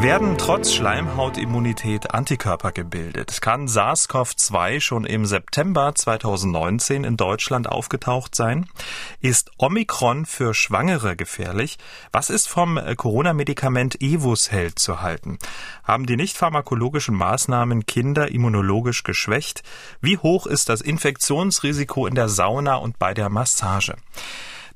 Werden trotz Schleimhautimmunität Antikörper gebildet? Kann SARS-CoV-2 schon im September 2019 in Deutschland aufgetaucht sein? Ist Omikron für Schwangere gefährlich? Was ist vom Corona-Medikament Evusheld zu halten? Haben die nicht pharmakologischen Maßnahmen Kinder immunologisch geschwächt? Wie hoch ist das Infektionsrisiko in der Sauna und bei der Massage?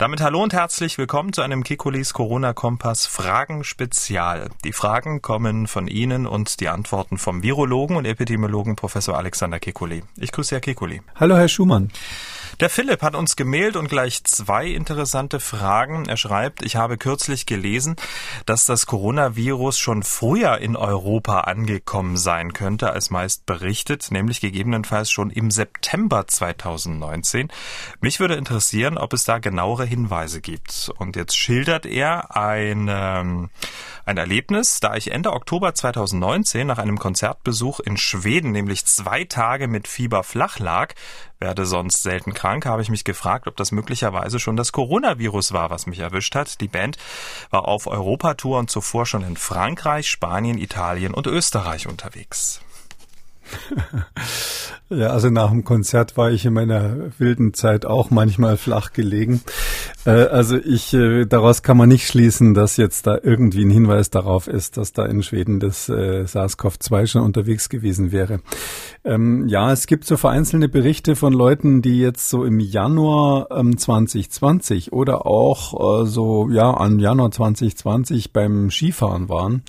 Damit hallo und herzlich willkommen zu einem Kikulis Corona Kompass Fragen Spezial. Die Fragen kommen von Ihnen und die Antworten vom Virologen und Epidemiologen Professor Alexander Kikuli. Ich grüße Herr Kikuli. Hallo Herr Schumann. Der Philipp hat uns gemailt und gleich zwei interessante Fragen. Er schreibt, ich habe kürzlich gelesen, dass das Coronavirus schon früher in Europa angekommen sein könnte, als meist berichtet, nämlich gegebenenfalls schon im September 2019. Mich würde interessieren, ob es da genauere Hinweise gibt. Und jetzt schildert er ein, ähm, ein Erlebnis, da ich Ende Oktober 2019 nach einem Konzertbesuch in Schweden, nämlich zwei Tage mit Fieber flach lag, werde sonst selten krank, habe ich mich gefragt, ob das möglicherweise schon das Coronavirus war, was mich erwischt hat. Die Band war auf Europatour und zuvor schon in Frankreich, Spanien, Italien und Österreich unterwegs. ja, also nach dem Konzert war ich in meiner wilden Zeit auch manchmal flach gelegen. Äh, also ich, äh, daraus kann man nicht schließen, dass jetzt da irgendwie ein Hinweis darauf ist, dass da in Schweden das äh, SARS-CoV-2 schon unterwegs gewesen wäre. Ähm, ja, es gibt so vereinzelte Berichte von Leuten, die jetzt so im Januar ähm, 2020 oder auch äh, so, ja, an Januar 2020 beim Skifahren waren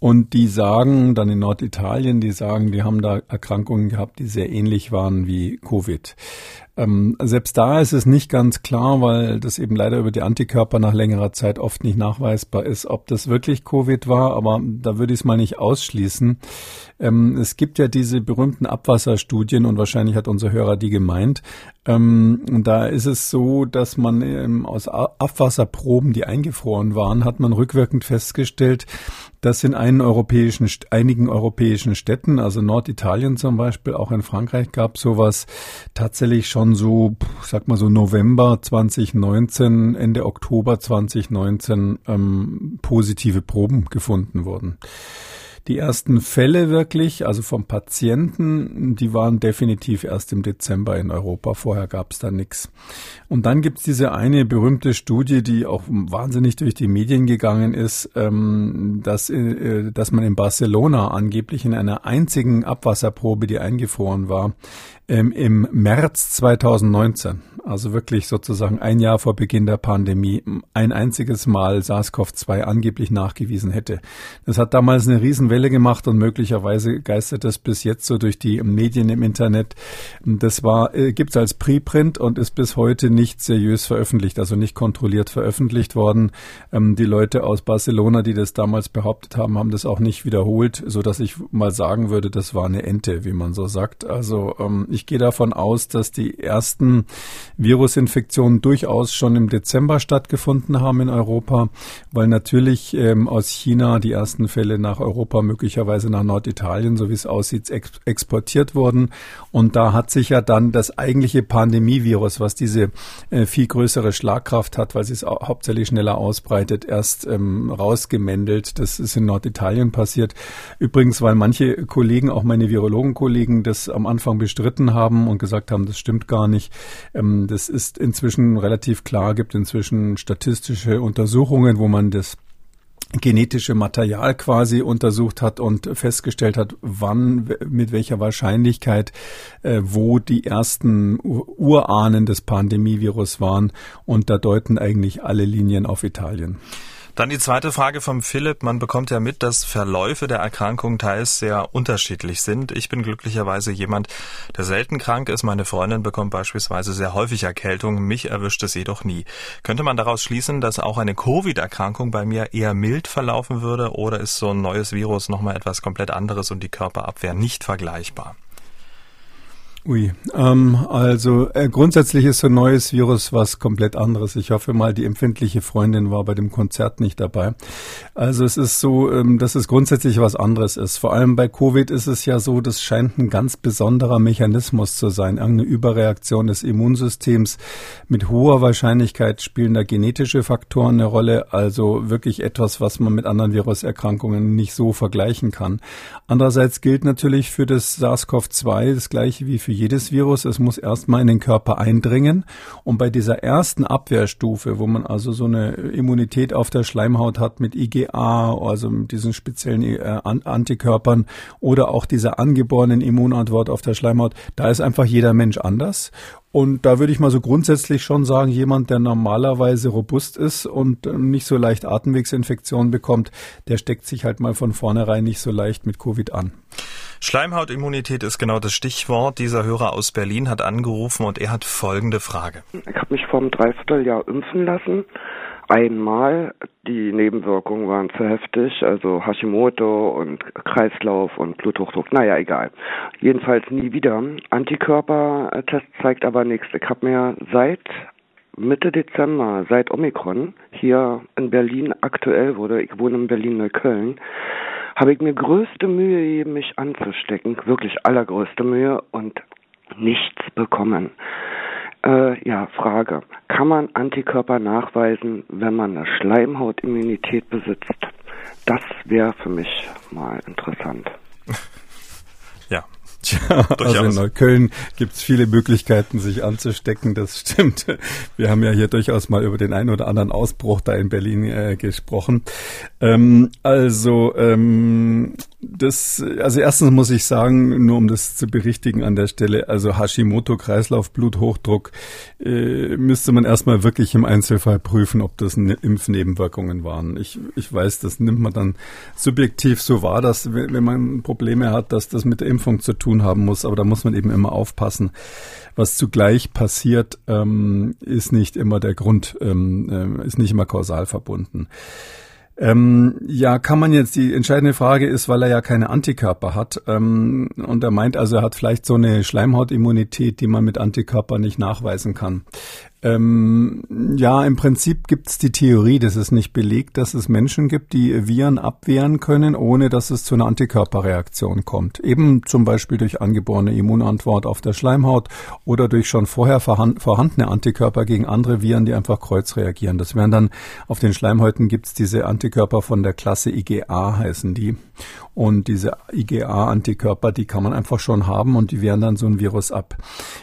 und die sagen dann in Norditalien, die sagen, die haben da Erkrankungen gehabt, die sehr ähnlich waren wie Covid. Ähm, selbst da ist es nicht ganz klar, weil das eben leider über die Antikörper nach längerer Zeit oft nicht nachweisbar ist, ob das wirklich Covid war, aber da würde ich es mal nicht ausschließen. Ähm, es gibt ja diese berühmten Abwasserstudien und wahrscheinlich hat unser Hörer die gemeint. Ähm, da ist es so, dass man ähm, aus Abwasserproben, die eingefroren waren, hat man rückwirkend festgestellt, dass in einigen europäischen, einigen europäischen Städten, also Norditalien zum Beispiel, auch in Frankreich gab sowas tatsächlich schon so, sag mal so November 2019, Ende Oktober 2019 ähm, positive Proben gefunden wurden. Die ersten Fälle wirklich, also vom Patienten, die waren definitiv erst im Dezember in Europa. Vorher gab es da nichts. Und dann gibt's diese eine berühmte Studie, die auch wahnsinnig durch die Medien gegangen ist, ähm, dass, äh, dass man in Barcelona angeblich in einer einzigen Abwasserprobe, die eingefroren war, ähm, im März 2019, also wirklich sozusagen ein Jahr vor Beginn der Pandemie, ein einziges Mal SARS-CoV-2 angeblich nachgewiesen hätte. Das hat damals eine Riesenwelle gemacht und möglicherweise geistert das bis jetzt so durch die Medien im Internet. Das war, äh, gibt's als Preprint und ist bis heute nicht seriös veröffentlicht, also nicht kontrolliert veröffentlicht worden. Ähm, die Leute aus Barcelona, die das damals behauptet haben, haben das auch nicht wiederholt, so dass ich mal sagen würde, das war eine Ente, wie man so sagt. Also ähm, ich gehe davon aus, dass die ersten Virusinfektionen durchaus schon im Dezember stattgefunden haben in Europa, weil natürlich ähm, aus China die ersten Fälle nach Europa, möglicherweise nach Norditalien, so wie es aussieht, ex exportiert wurden. Und da hat sich ja dann das eigentliche Pandemievirus, was diese äh, viel größere Schlagkraft hat, weil sie es hauptsächlich schneller ausbreitet, erst ähm, rausgemändelt. Das ist in Norditalien passiert. Übrigens, weil manche Kollegen, auch meine Virologenkollegen, das am Anfang bestritten haben und gesagt haben, das stimmt gar nicht. Ähm, das ist inzwischen relativ klar, gibt inzwischen statistische Untersuchungen, wo man das genetische Material quasi untersucht hat und festgestellt hat, wann, mit welcher Wahrscheinlichkeit, äh, wo die ersten Urahnen des Pandemievirus waren. Und da deuten eigentlich alle Linien auf Italien. Dann die zweite Frage vom Philipp. Man bekommt ja mit, dass Verläufe der Erkrankung teils sehr unterschiedlich sind. Ich bin glücklicherweise jemand, der selten krank ist. Meine Freundin bekommt beispielsweise sehr häufig Erkältung. Mich erwischt es jedoch nie. Könnte man daraus schließen, dass auch eine Covid-Erkrankung bei mir eher mild verlaufen würde oder ist so ein neues Virus nochmal etwas komplett anderes und die Körperabwehr nicht vergleichbar? Ui, ähm, also äh, grundsätzlich ist so ein neues Virus was komplett anderes. Ich hoffe mal, die empfindliche Freundin war bei dem Konzert nicht dabei. Also es ist so, ähm, dass es grundsätzlich was anderes ist. Vor allem bei Covid ist es ja so, das scheint ein ganz besonderer Mechanismus zu sein, irgendeine Überreaktion des Immunsystems. Mit hoher Wahrscheinlichkeit spielen da genetische Faktoren eine Rolle, also wirklich etwas, was man mit anderen Viruserkrankungen nicht so vergleichen kann. Andererseits gilt natürlich für das SARS-CoV-2 das gleiche wie für jedes Virus. Es muss erstmal in den Körper eindringen. Und bei dieser ersten Abwehrstufe, wo man also so eine Immunität auf der Schleimhaut hat mit IgA, also mit diesen speziellen äh, Antikörpern oder auch dieser angeborenen Immunantwort auf der Schleimhaut, da ist einfach jeder Mensch anders. Und da würde ich mal so grundsätzlich schon sagen, jemand, der normalerweise robust ist und ähm, nicht so leicht Atemwegsinfektionen bekommt, der steckt sich halt mal von vornherein nicht so leicht mit Covid an. Schleimhautimmunität ist genau das Stichwort. Dieser Hörer aus Berlin hat angerufen und er hat folgende Frage. Ich habe mich vor einem Dreivierteljahr impfen lassen. Einmal, die Nebenwirkungen waren zu heftig, also Hashimoto und Kreislauf und Bluthochdruck, naja, egal. Jedenfalls nie wieder. Antikörpertest zeigt aber nichts. Ich habe mir seit Mitte Dezember, seit Omikron, hier in Berlin aktuell wurde, ich wohne in Berlin-Neukölln, habe ich mir größte Mühe gegeben, mich anzustecken, wirklich allergrößte Mühe und nichts bekommen. Äh, ja, Frage. Kann man Antikörper nachweisen, wenn man eine Schleimhautimmunität besitzt? Das wäre für mich mal interessant. Also in Neukölln gibt es viele Möglichkeiten, sich anzustecken, das stimmt. Wir haben ja hier durchaus mal über den einen oder anderen Ausbruch da in Berlin äh, gesprochen. Ähm, also ähm, das, also erstens muss ich sagen, nur um das zu berichtigen an der Stelle, also Hashimoto, Kreislauf, Bluthochdruck, äh, müsste man erstmal wirklich im Einzelfall prüfen, ob das ne Impfnebenwirkungen waren. Ich, ich weiß, das nimmt man dann subjektiv so wahr, dass wenn man Probleme hat, dass das mit der Impfung zu tun haben muss, aber da muss man eben immer aufpassen. Was zugleich passiert, ähm, ist nicht immer der Grund, ähm, äh, ist nicht immer kausal verbunden. Ähm, ja, kann man jetzt, die entscheidende Frage ist, weil er ja keine Antikörper hat. Ähm, und er meint also, er hat vielleicht so eine Schleimhautimmunität, die man mit Antikörpern nicht nachweisen kann. Ähm, ja, im Prinzip gibt es die Theorie, dass es nicht belegt, dass es Menschen gibt, die Viren abwehren können, ohne dass es zu einer Antikörperreaktion kommt. Eben zum Beispiel durch angeborene Immunantwort auf der Schleimhaut oder durch schon vorher vorhandene Antikörper gegen andere Viren, die einfach kreuzreagieren. Das wären dann auf den Schleimhäuten gibt es diese Antikörper von der Klasse IgA heißen die. Und diese IgA-Antikörper, die kann man einfach schon haben und die wehren dann so ein Virus ab.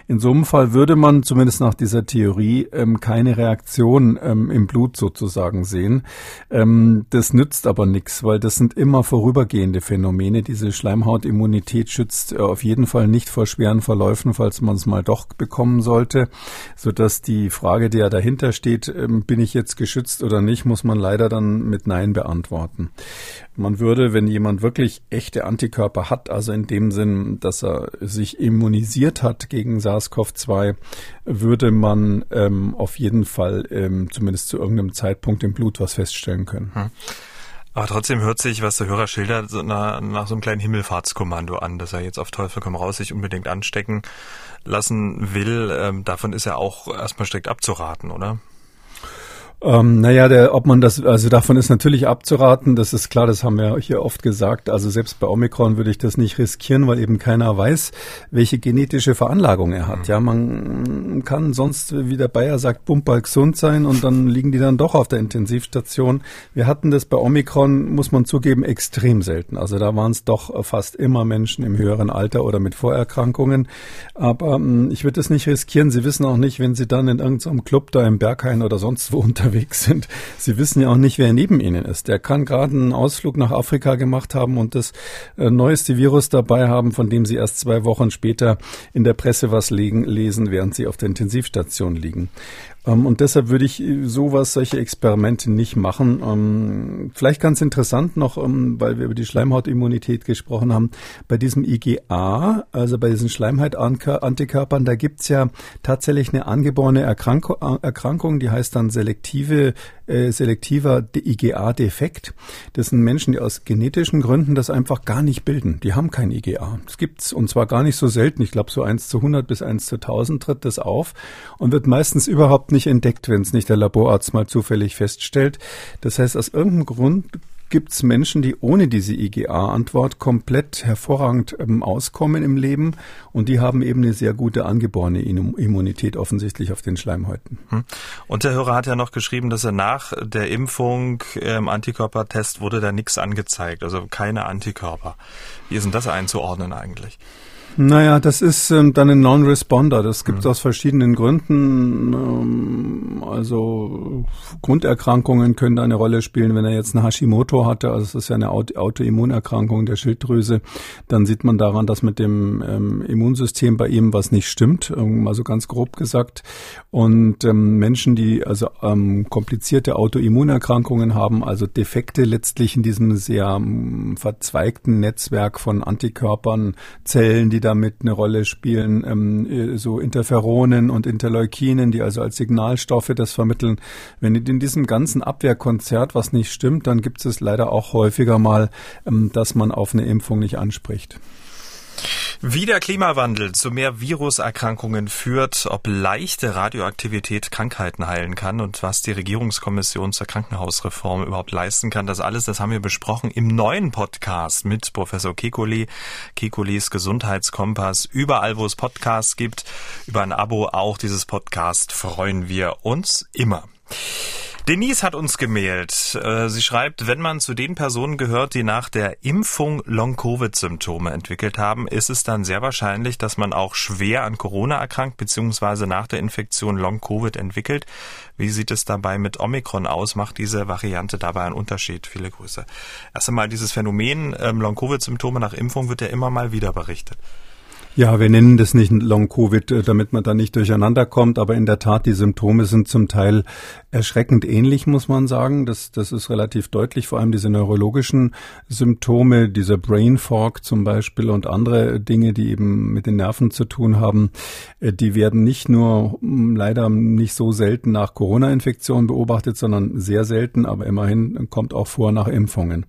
In so einem Fall würde man zumindest nach dieser Theorie ähm, keine Reaktion ähm, im Blut sozusagen sehen. Ähm, das nützt aber nichts, weil das sind immer vorübergehende Phänomene. Diese Schleimhautimmunität schützt äh, auf jeden Fall nicht vor schweren Verläufen, falls man es mal doch bekommen sollte, sodass die Frage, die ja dahinter steht, ähm, bin ich jetzt geschützt oder nicht, muss man leider dann mit Nein beantworten. Man würde, wenn jemand wirklich echte Antikörper hat, also in dem Sinn, dass er sich immunisiert hat gegen SARS-CoV-2, würde man ähm, auf jeden Fall ähm, zumindest zu irgendeinem Zeitpunkt im Blut was feststellen können. Hm. Aber trotzdem hört sich, was der Hörer schildert, so nach, nach so einem kleinen Himmelfahrtskommando an, dass er jetzt auf Teufel komm raus sich unbedingt anstecken lassen will. Ähm, davon ist ja auch erstmal strikt abzuraten, oder? Ähm, naja, der, ob man das, also davon ist natürlich abzuraten, das ist klar, das haben wir hier oft gesagt. Also selbst bei Omikron würde ich das nicht riskieren, weil eben keiner weiß, welche genetische Veranlagung er hat. Mhm. Ja, man kann sonst, wie der Bayer sagt, bumper gesund sein und dann liegen die dann doch auf der Intensivstation. Wir hatten das bei Omikron, muss man zugeben, extrem selten. Also da waren es doch fast immer Menschen im höheren Alter oder mit Vorerkrankungen. Aber ähm, ich würde das nicht riskieren. Sie wissen auch nicht, wenn Sie dann in irgendeinem Club da im Berghain oder sonst wo unterwegs unterwegs sind. Sie wissen ja auch nicht, wer neben Ihnen ist. Der kann gerade einen Ausflug nach Afrika gemacht haben und das äh, neueste Virus dabei haben, von dem Sie erst zwei Wochen später in der Presse was lesen, während Sie auf der Intensivstation liegen. Ähm, und deshalb würde ich sowas, solche Experimente nicht machen. Ähm, vielleicht ganz interessant noch, ähm, weil wir über die Schleimhautimmunität gesprochen haben, bei diesem IgA, also bei diesen Schleimhautantikörpern, da gibt's ja tatsächlich eine angeborene Erkrankung, Erkrankung, die heißt dann selektiv selektive, äh, selektiver IgA-Defekt. Das sind Menschen, die aus genetischen Gründen das einfach gar nicht bilden. Die haben kein IgA. Das gibt's und zwar gar nicht so selten. Ich glaube, so 1 zu 100 bis 1 zu 1000 tritt das auf und wird meistens überhaupt nicht entdeckt, wenn es nicht der Laborarzt mal zufällig feststellt. Das heißt, aus irgendeinem Grund gibt es Menschen, die ohne diese IgA-Antwort komplett hervorragend ähm, auskommen im Leben und die haben eben eine sehr gute angeborene Immunität offensichtlich auf den Schleimhäuten. Hm. Und der Hörer hat ja noch geschrieben, dass er nach der Impfung im ähm, Antikörpertest wurde da nichts angezeigt, also keine Antikörper. Wie ist denn das einzuordnen eigentlich? Naja, das ist ähm, dann ein Non-Responder. Das gibt es mhm. aus verschiedenen Gründen. Ähm, also Grunderkrankungen können da eine Rolle spielen. Wenn er jetzt eine Hashimoto hatte, also es ist ja eine Auto Autoimmunerkrankung der Schilddrüse, dann sieht man daran, dass mit dem ähm, Immunsystem bei ihm was nicht stimmt, ähm, also ganz grob gesagt. Und ähm, Menschen, die also ähm, komplizierte Autoimmunerkrankungen haben, also Defekte letztlich in diesem sehr verzweigten Netzwerk von Antikörpern, Zellen, die damit eine Rolle spielen, ähm, äh, so Interferonen und Interleukinen, die also als Signalstoffe das vermitteln. Wenn in diesem ganzen Abwehrkonzert was nicht stimmt, dann gibt es leider auch häufiger mal, ähm, dass man auf eine Impfung nicht anspricht. Wie der Klimawandel zu mehr Viruserkrankungen führt, ob leichte Radioaktivität Krankheiten heilen kann und was die Regierungskommission zur Krankenhausreform überhaupt leisten kann, das alles, das haben wir besprochen im neuen Podcast mit Professor Kekuli, Kekulis Gesundheitskompass. Überall, wo es Podcasts gibt, über ein Abo auch dieses Podcast freuen wir uns immer. Denise hat uns gemailt. Äh, sie schreibt, wenn man zu den Personen gehört, die nach der Impfung Long-Covid-Symptome entwickelt haben, ist es dann sehr wahrscheinlich, dass man auch schwer an Corona erkrankt bzw. nach der Infektion Long-Covid entwickelt. Wie sieht es dabei mit Omikron aus? Macht diese Variante dabei einen Unterschied? Viele Grüße. Erst einmal dieses Phänomen ähm, Long-Covid-Symptome nach Impfung wird ja immer mal wieder berichtet. Ja, wir nennen das nicht Long-Covid, äh, damit man da nicht durcheinander kommt, aber in der Tat, die Symptome sind zum Teil erschreckend ähnlich, muss man sagen. Das, das ist relativ deutlich, vor allem diese neurologischen Symptome, dieser Brain Fog zum Beispiel und andere Dinge, die eben mit den Nerven zu tun haben, äh, die werden nicht nur hm, leider nicht so selten nach Corona-Infektionen beobachtet, sondern sehr selten, aber immerhin kommt auch vor nach Impfungen.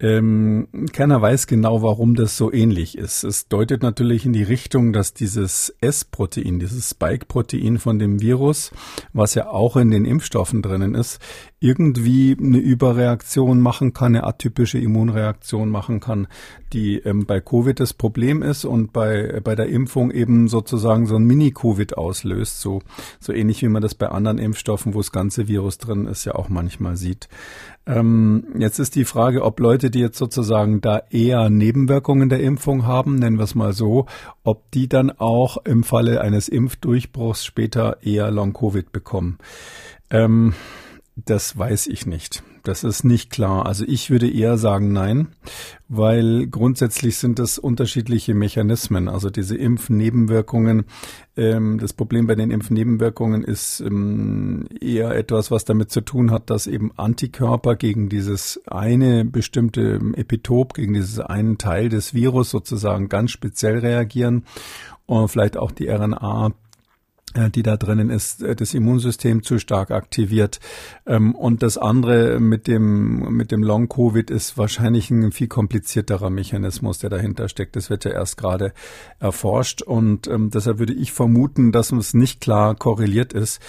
Ähm, keiner weiß genau, warum das so ähnlich ist. Es deutet natürlich in die Richtung, dass dieses S-Protein, dieses Spike-Protein von dem Virus, was ja auch in den Impfstoffen drinnen ist, irgendwie eine Überreaktion machen kann, eine atypische Immunreaktion machen kann, die ähm, bei Covid das Problem ist und bei, bei der Impfung eben sozusagen so ein Mini-Covid auslöst, so, so ähnlich wie man das bei anderen Impfstoffen, wo das ganze Virus drin ist, ja auch manchmal sieht. Ähm, jetzt ist die Frage, ob Leute, die jetzt sozusagen da eher Nebenwirkungen der Impfung haben, nennen wir es mal so, ob die dann auch im Falle eines Impfdurchbruchs später eher Long-Covid bekommen. Ähm, das weiß ich nicht. Das ist nicht klar. Also ich würde eher sagen nein, weil grundsätzlich sind das unterschiedliche Mechanismen. Also diese Impfnebenwirkungen. Ähm, das Problem bei den Impfnebenwirkungen ist ähm, eher etwas, was damit zu tun hat, dass eben Antikörper gegen dieses eine bestimmte Epitop, gegen dieses einen Teil des Virus sozusagen ganz speziell reagieren und vielleicht auch die RNA die da drinnen ist, äh, das Immunsystem zu stark aktiviert. Ähm, und das andere mit dem, mit dem Long-Covid ist wahrscheinlich ein viel komplizierterer Mechanismus, der dahinter steckt. Das wird ja erst gerade erforscht und ähm, deshalb würde ich vermuten, dass es nicht klar korreliert ist.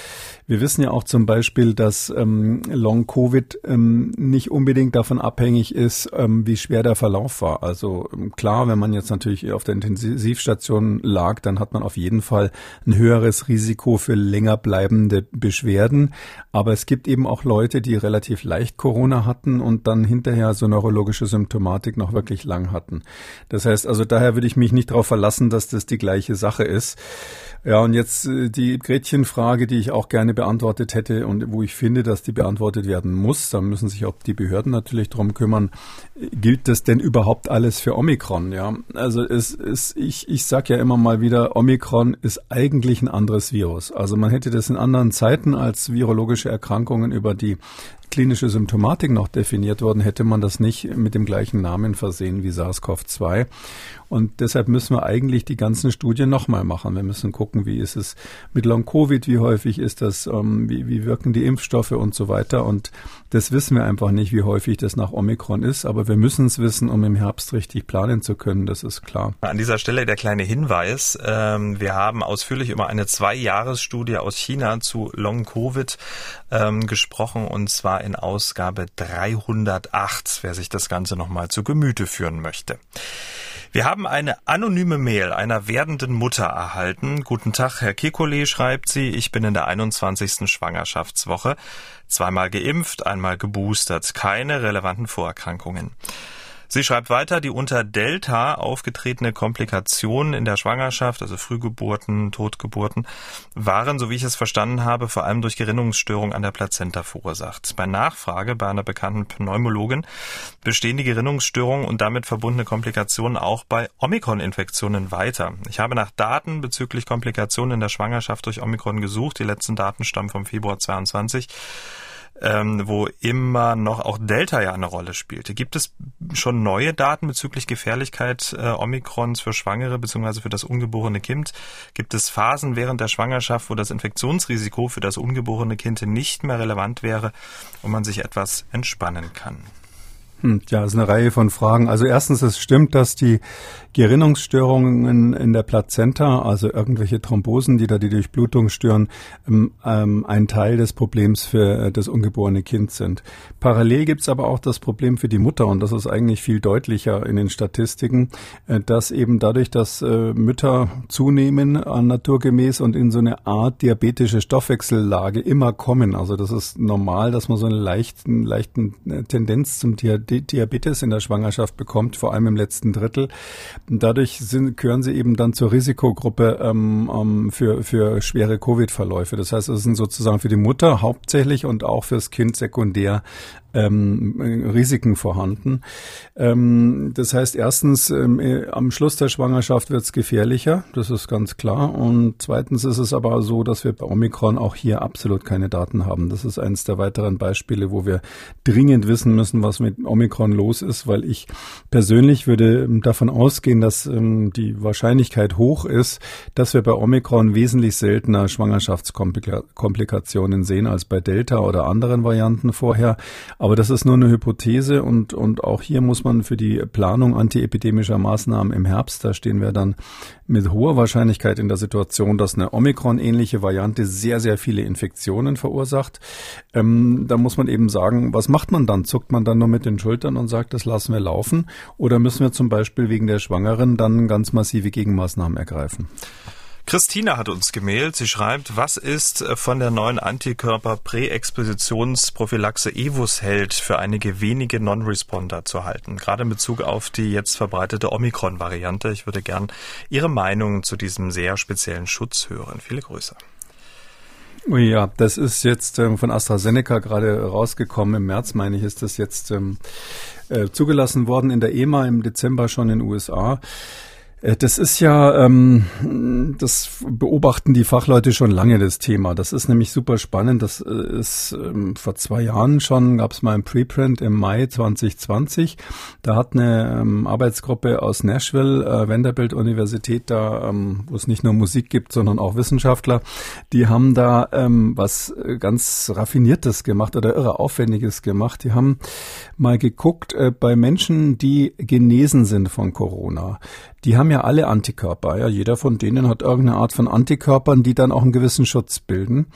Wir wissen ja auch zum Beispiel, dass ähm, Long-Covid nicht unbedingt davon abhängig ist, wie schwer der Verlauf war. Also klar, wenn man jetzt natürlich auf der Intensivstation lag, dann hat man auf jeden Fall ein höheres Risiko Risiko für länger bleibende Beschwerden. Aber es gibt eben auch Leute, die relativ leicht Corona hatten und dann hinterher so neurologische Symptomatik noch wirklich lang hatten. Das heißt also, daher würde ich mich nicht darauf verlassen, dass das die gleiche Sache ist. Ja, und jetzt äh, die Gretchenfrage, die ich auch gerne beantwortet hätte und wo ich finde, dass die beantwortet werden muss. Da müssen sich auch die Behörden natürlich drum kümmern. Gilt das denn überhaupt alles für Omikron? Ja, also es ist, ich, ich sage ja immer mal wieder, Omikron ist eigentlich ein anderes Virus. Also man hätte das in anderen Zeiten als virologische Erkrankungen über die klinische Symptomatik noch definiert worden, hätte man das nicht mit dem gleichen Namen versehen wie SARS-CoV-2. Und deshalb müssen wir eigentlich die ganzen Studien nochmal machen. Wir müssen gucken, wie ist es mit Long-Covid, wie häufig ist das, ähm, wie, wie wirken die Impfstoffe und so weiter. Und das wissen wir einfach nicht, wie häufig das nach Omikron ist. Aber wir müssen es wissen, um im Herbst richtig planen zu können. Das ist klar. An dieser Stelle der kleine Hinweis. Ähm, wir haben ausführlich über eine Zwei-Jahres-Studie aus China zu Long-Covid ähm, gesprochen und zwar in Ausgabe 308, wer sich das Ganze nochmal zu Gemüte führen möchte. Wir haben eine anonyme Mail einer werdenden Mutter erhalten. Guten Tag, Herr Kekulé, schreibt sie. Ich bin in der 21. Schwangerschaftswoche. Zweimal geimpft, einmal geboostert. Keine relevanten Vorerkrankungen. Sie schreibt weiter, die unter Delta aufgetretene Komplikationen in der Schwangerschaft, also Frühgeburten, Totgeburten, waren, so wie ich es verstanden habe, vor allem durch Gerinnungsstörungen an der Plazenta verursacht. Bei Nachfrage bei einer bekannten Pneumologin bestehen die Gerinnungsstörungen und damit verbundene Komplikationen auch bei Omikron-Infektionen weiter. Ich habe nach Daten bezüglich Komplikationen in der Schwangerschaft durch Omikron gesucht. Die letzten Daten stammen vom Februar 22 ähm, wo immer noch auch Delta ja eine Rolle spielte. Gibt es schon neue Daten bezüglich Gefährlichkeit äh, Omikrons für Schwangere bzw. für das ungeborene Kind? Gibt es Phasen während der Schwangerschaft, wo das Infektionsrisiko für das ungeborene Kind nicht mehr relevant wäre und man sich etwas entspannen kann? Hm, ja, es ist eine Reihe von Fragen. Also erstens, es stimmt, dass die Gerinnungsstörungen in der Plazenta, also irgendwelche Thrombosen, die da die Durchblutung stören, ähm, ähm, ein Teil des Problems für äh, das ungeborene Kind sind. Parallel gibt's aber auch das Problem für die Mutter, und das ist eigentlich viel deutlicher in den Statistiken, äh, dass eben dadurch, dass äh, Mütter zunehmen naturgemäß und in so eine Art diabetische Stoffwechsellage immer kommen. Also das ist normal, dass man so eine leichten, leichten Tendenz zum Diabetes in der Schwangerschaft bekommt, vor allem im letzten Drittel. Dadurch sind, gehören sie eben dann zur Risikogruppe ähm, ähm, für, für schwere Covid-Verläufe. Das heißt, es sind sozusagen für die Mutter hauptsächlich und auch fürs Kind sekundär ähm, Risiken vorhanden. Ähm, das heißt, erstens, ähm, äh, am Schluss der Schwangerschaft wird es gefährlicher, das ist ganz klar. Und zweitens ist es aber so, dass wir bei Omikron auch hier absolut keine Daten haben. Das ist eines der weiteren Beispiele, wo wir dringend wissen müssen, was mit Omikron los ist, weil ich persönlich würde davon ausgehen, dass ähm, die Wahrscheinlichkeit hoch ist, dass wir bei Omikron wesentlich seltener Schwangerschaftskomplikationen sehen als bei Delta oder anderen Varianten vorher. Aber das ist nur eine Hypothese und, und auch hier muss man für die Planung antiepidemischer Maßnahmen im Herbst, da stehen wir dann mit hoher Wahrscheinlichkeit in der Situation, dass eine Omikron-ähnliche Variante sehr, sehr viele Infektionen verursacht. Ähm, da muss man eben sagen, was macht man dann? Zuckt man dann nur mit den Schultern und sagt, das lassen wir laufen? Oder müssen wir zum Beispiel wegen der Schwangeren dann ganz massive Gegenmaßnahmen ergreifen? Christina hat uns gemailt. Sie schreibt, was ist von der neuen Antikörper-Präexpositionsprophylaxe Evus-Held für einige wenige Non-Responder zu halten? Gerade in Bezug auf die jetzt verbreitete Omikron-Variante. Ich würde gern Ihre Meinung zu diesem sehr speziellen Schutz hören. Viele Grüße. Ja, das ist jetzt ähm, von AstraZeneca gerade rausgekommen. Im März, meine ich, ist das jetzt ähm, äh, zugelassen worden in der EMA im Dezember schon in den USA. Äh, das ist ja, ähm, das beobachten die Fachleute schon lange, das Thema. Das ist nämlich super spannend. Das äh, ist ähm, vor zwei Jahren schon, gab es mal ein Preprint im Mai 2020. Da hat eine ähm, Arbeitsgruppe aus Nashville, äh, Vanderbilt Universität, da, ähm, wo es nicht nur Musik gibt, sondern auch Wissenschaftler, die haben da ähm, was ganz Raffiniertes gemacht oder irre Aufwendiges gemacht. Die haben mal geguckt äh, bei Menschen, die genesen sind von Corona die haben ja alle Antikörper. Ja, jeder von denen hat irgendeine Art von Antikörpern, die dann auch einen gewissen Schutz bilden.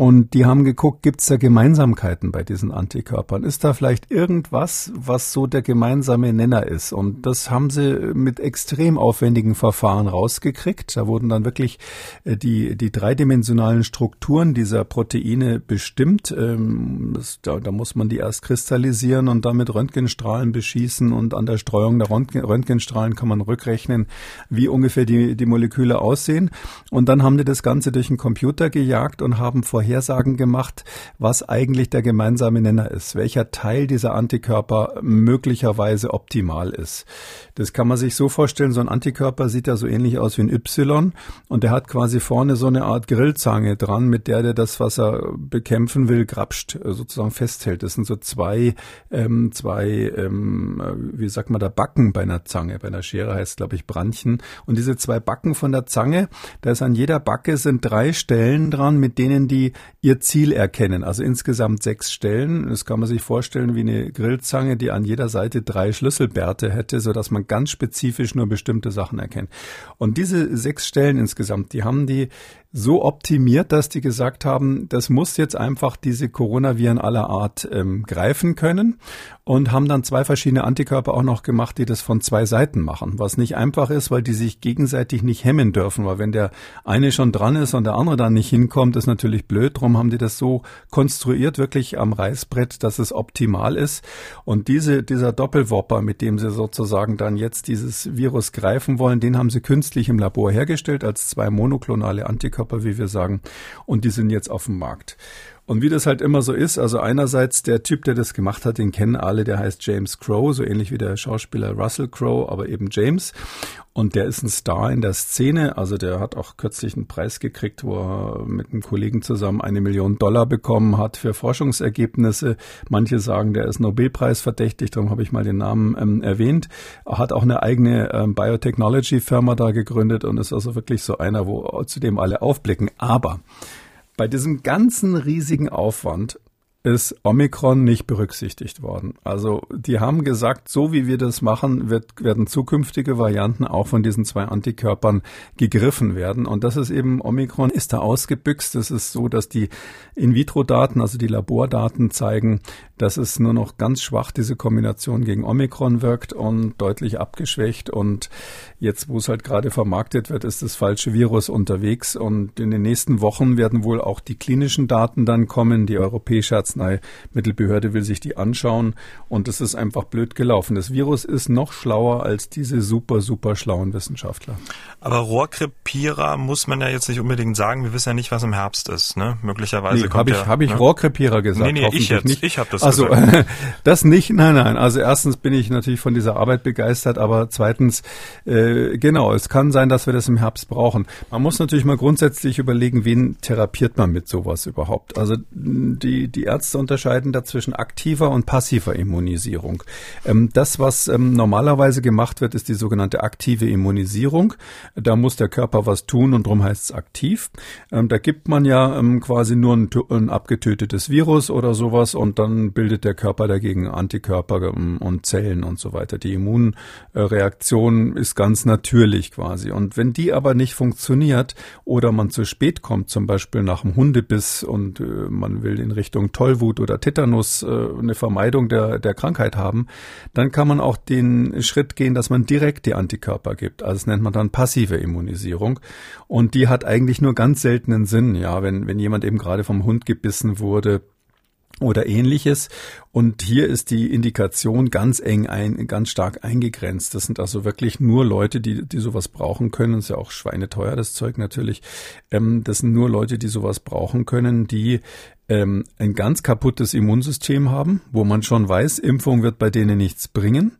Und die haben geguckt, gibt es da Gemeinsamkeiten bei diesen Antikörpern? Ist da vielleicht irgendwas, was so der gemeinsame Nenner ist? Und das haben sie mit extrem aufwendigen Verfahren rausgekriegt. Da wurden dann wirklich äh, die, die dreidimensionalen Strukturen dieser Proteine bestimmt. Ähm, das, da, da muss man die erst kristallisieren und dann mit Röntgenstrahlen beschießen und an der Streuung der Röntgenstrahlen kann man rückrechnen, wie ungefähr die, die Moleküle aussehen. Und dann haben die das Ganze durch einen Computer gejagt und haben vorher Vorhersagen gemacht, was eigentlich der gemeinsame Nenner ist, welcher Teil dieser Antikörper möglicherweise optimal ist. Das kann man sich so vorstellen, so ein Antikörper sieht ja so ähnlich aus wie ein Y und der hat quasi vorne so eine Art Grillzange dran, mit der der das, was er bekämpfen will, grapscht, äh, sozusagen festhält. Das sind so zwei, ähm, zwei, ähm, äh, wie sagt man da, Backen bei einer Zange. Bei einer Schere heißt glaube ich Brandchen. Und diese zwei Backen von der Zange, da ist an jeder Backe sind drei Stellen dran, mit denen die ihr Ziel erkennen. Also insgesamt sechs Stellen. Das kann man sich vorstellen wie eine Grillzange, die an jeder Seite drei Schlüsselbärte hätte, so dass man ganz spezifisch nur bestimmte Sachen erkennen. Und diese sechs Stellen insgesamt, die haben die so optimiert, dass die gesagt haben, das muss jetzt einfach diese Coronaviren aller Art ähm, greifen können und haben dann zwei verschiedene Antikörper auch noch gemacht, die das von zwei Seiten machen, was nicht einfach ist, weil die sich gegenseitig nicht hemmen dürfen, weil wenn der eine schon dran ist und der andere dann nicht hinkommt, ist natürlich blöd. Drum haben die das so konstruiert, wirklich am Reißbrett, dass es optimal ist. Und diese, dieser Doppelwopper, mit dem sie sozusagen dann jetzt dieses Virus greifen wollen, den haben sie künstlich im Labor hergestellt als zwei monoklonale Antikörper, wie wir sagen. Und die sind jetzt auf dem Markt. Und wie das halt immer so ist, also einerseits der Typ, der das gemacht hat, den kennen alle, der heißt James Crow, so ähnlich wie der Schauspieler Russell Crow, aber eben James. Und der ist ein Star in der Szene. Also der hat auch kürzlich einen Preis gekriegt, wo er mit einem Kollegen zusammen eine Million Dollar bekommen hat für Forschungsergebnisse. Manche sagen, der ist Nobelpreis verdächtig, darum habe ich mal den Namen ähm, erwähnt. Er hat auch eine eigene ähm, Biotechnology-Firma da gegründet und ist also wirklich so einer, wo zu dem alle aufblicken. Aber bei diesem ganzen riesigen Aufwand ist Omikron nicht berücksichtigt worden. Also die haben gesagt, so wie wir das machen, wird, werden zukünftige Varianten auch von diesen zwei Antikörpern gegriffen werden. Und das ist eben, Omikron ist da ausgebüxt. Es ist so, dass die In-vitro-Daten, also die Labordaten zeigen, dass es nur noch ganz schwach diese Kombination gegen Omikron wirkt und deutlich abgeschwächt. Und jetzt, wo es halt gerade vermarktet wird, ist das falsche Virus unterwegs. Und in den nächsten Wochen werden wohl auch die klinischen Daten dann kommen. Die Europäische Arzneimittelbehörde will sich die anschauen. Und es ist einfach blöd gelaufen. Das Virus ist noch schlauer als diese super, super schlauen Wissenschaftler. Aber Rohrkrepierer muss man ja jetzt nicht unbedingt sagen. Wir wissen ja nicht, was im Herbst ist. Ne? Möglicherweise nee, kommt hab ich, Habe ich ne? Rohrkrepierer gesagt? Nee, nee, ich jetzt. Nicht. Ich habe das also, das nicht, nein, nein. Also erstens bin ich natürlich von dieser Arbeit begeistert, aber zweitens, äh, genau, es kann sein, dass wir das im Herbst brauchen. Man muss natürlich mal grundsätzlich überlegen, wen therapiert man mit sowas überhaupt. Also die, die Ärzte unterscheiden da zwischen aktiver und passiver Immunisierung. Ähm, das, was ähm, normalerweise gemacht wird, ist die sogenannte aktive Immunisierung. Da muss der Körper was tun und darum heißt es aktiv. Ähm, da gibt man ja ähm, quasi nur ein, ein abgetötetes Virus oder sowas und dann bildet der Körper dagegen Antikörper ähm, und Zellen und so weiter. Die Immunreaktion ist ganz natürlich quasi. Und wenn die aber nicht funktioniert oder man zu spät kommt, zum Beispiel nach einem Hundebiss und äh, man will in Richtung Tollwut oder Tetanus äh, eine Vermeidung der, der Krankheit haben, dann kann man auch den Schritt gehen, dass man direkt die Antikörper gibt. Also das nennt man dann passive Immunisierung. Und die hat eigentlich nur ganz seltenen Sinn. Ja, wenn, wenn jemand eben gerade vom Hund gebissen wurde, oder ähnliches. Und hier ist die Indikation ganz eng ein, ganz stark eingegrenzt. Das sind also wirklich nur Leute, die, die sowas brauchen können. Das ist ja auch schweineteuer, das Zeug natürlich. Ähm, das sind nur Leute, die sowas brauchen können, die ähm, ein ganz kaputtes Immunsystem haben, wo man schon weiß, Impfung wird bei denen nichts bringen.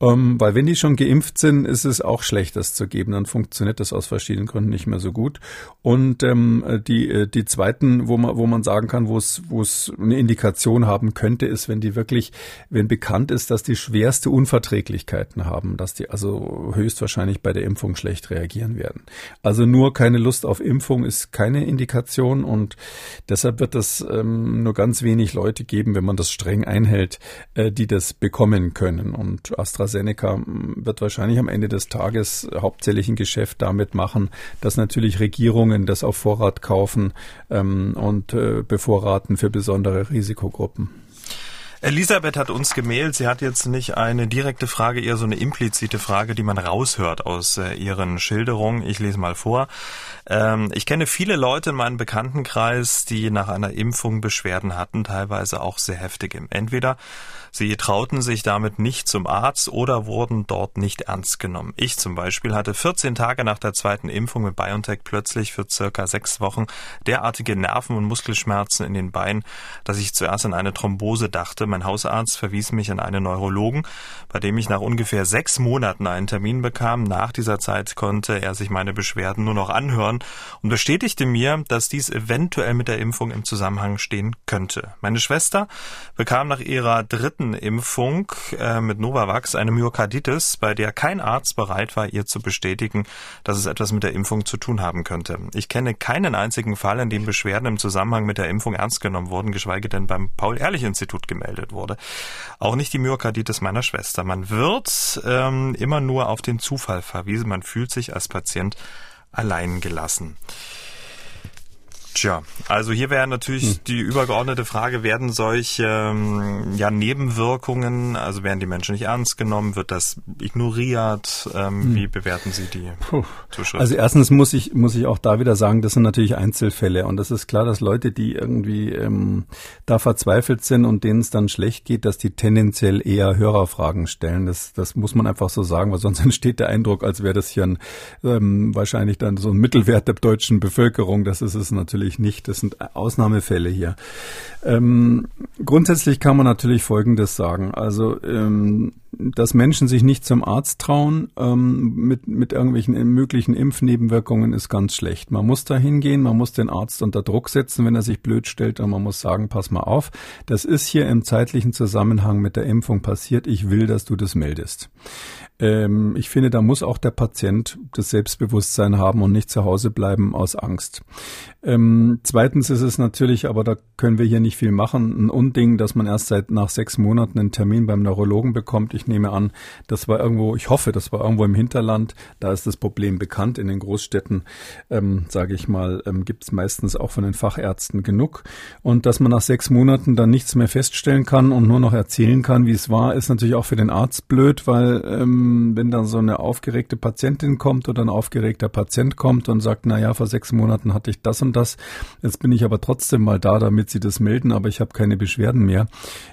Ähm, weil wenn die schon geimpft sind, ist es auch schlecht, das zu geben. Dann funktioniert das aus verschiedenen Gründen nicht mehr so gut. Und ähm, die, äh, die zweiten, wo man, wo man sagen kann, wo es, wo es eine Indikation haben könnte, ist, wenn die wirklich, wenn bekannt ist, dass die schwerste Unverträglichkeiten haben, dass die also höchstwahrscheinlich bei der Impfung schlecht reagieren werden. Also nur keine Lust auf Impfung ist keine Indikation und deshalb wird das ähm, nur ganz wenig Leute geben, wenn man das streng einhält, äh, die das bekommen können. Und AstraZeneca mm, wird wahrscheinlich am Ende des Tages hauptsächlich ein Geschäft damit machen, dass natürlich Regierungen das auf Vorrat kaufen ähm, und äh, bevorraten für besondere Risikogruppen. Elisabeth hat uns gemailt. Sie hat jetzt nicht eine direkte Frage, eher so eine implizite Frage, die man raushört aus äh, ihren Schilderungen. Ich lese mal vor. Ähm, ich kenne viele Leute in meinem Bekanntenkreis, die nach einer Impfung Beschwerden hatten, teilweise auch sehr heftige. Entweder Sie trauten sich damit nicht zum Arzt oder wurden dort nicht ernst genommen. Ich zum Beispiel hatte 14 Tage nach der zweiten Impfung mit BioNTech plötzlich für circa sechs Wochen derartige Nerven- und Muskelschmerzen in den Beinen, dass ich zuerst an eine Thrombose dachte. Mein Hausarzt verwies mich an einen Neurologen, bei dem ich nach ungefähr sechs Monaten einen Termin bekam. Nach dieser Zeit konnte er sich meine Beschwerden nur noch anhören und bestätigte mir, dass dies eventuell mit der Impfung im Zusammenhang stehen könnte. Meine Schwester bekam nach ihrer dritten Impfung äh, mit Novavax eine Myokarditis, bei der kein Arzt bereit war, ihr zu bestätigen, dass es etwas mit der Impfung zu tun haben könnte. Ich kenne keinen einzigen Fall, in dem Beschwerden im Zusammenhang mit der Impfung ernst genommen wurden, geschweige denn beim Paul-Ehrlich-Institut gemeldet wurde. Auch nicht die Myokarditis meiner Schwester. Man wird ähm, immer nur auf den Zufall verwiesen. Man fühlt sich als Patient allein gelassen. Tja, also hier wäre natürlich hm. die übergeordnete Frage, werden solche ähm, ja, Nebenwirkungen, also werden die Menschen nicht ernst genommen, wird das ignoriert? Ähm, hm. Wie bewerten Sie die Puh. Also erstens muss ich, muss ich auch da wieder sagen, das sind natürlich Einzelfälle und das ist klar, dass Leute, die irgendwie ähm, da verzweifelt sind und denen es dann schlecht geht, dass die tendenziell eher Hörerfragen stellen. Das, das muss man einfach so sagen, weil sonst entsteht der Eindruck, als wäre das hier ein, ähm, wahrscheinlich dann so ein Mittelwert der deutschen Bevölkerung. Das ist es natürlich natürlich nicht. Das sind Ausnahmefälle hier. Ähm, grundsätzlich kann man natürlich Folgendes sagen. Also, ähm, dass Menschen sich nicht zum Arzt trauen ähm, mit, mit irgendwelchen möglichen Impfnebenwirkungen ist ganz schlecht. Man muss da hingehen, man muss den Arzt unter Druck setzen, wenn er sich blöd stellt und man muss sagen, pass mal auf, das ist hier im zeitlichen Zusammenhang mit der Impfung passiert, ich will, dass du das meldest. Ähm, ich finde, da muss auch der Patient das Selbstbewusstsein haben und nicht zu Hause bleiben aus Angst. Ähm, zweitens ist es natürlich, aber da können wir hier nicht viel machen, ein Unding, dass man erst seit nach sechs Monaten einen Termin beim Neurologen bekommt. Ich nehme an, das war irgendwo, ich hoffe, das war irgendwo im Hinterland. Da ist das Problem bekannt. In den Großstädten, ähm, sage ich mal, ähm, gibt es meistens auch von den Fachärzten genug. Und dass man nach sechs Monaten dann nichts mehr feststellen kann und nur noch erzählen kann, wie es war, ist natürlich auch für den Arzt blöd, weil ähm, wenn dann so eine aufgeregte Patientin kommt oder ein aufgeregter Patient kommt und sagt, na ja, vor sechs Monaten hatte ich das und das, jetzt bin ich aber trotzdem mal da, damit Sie das melden, aber ich habe keine Beschwerden mehr,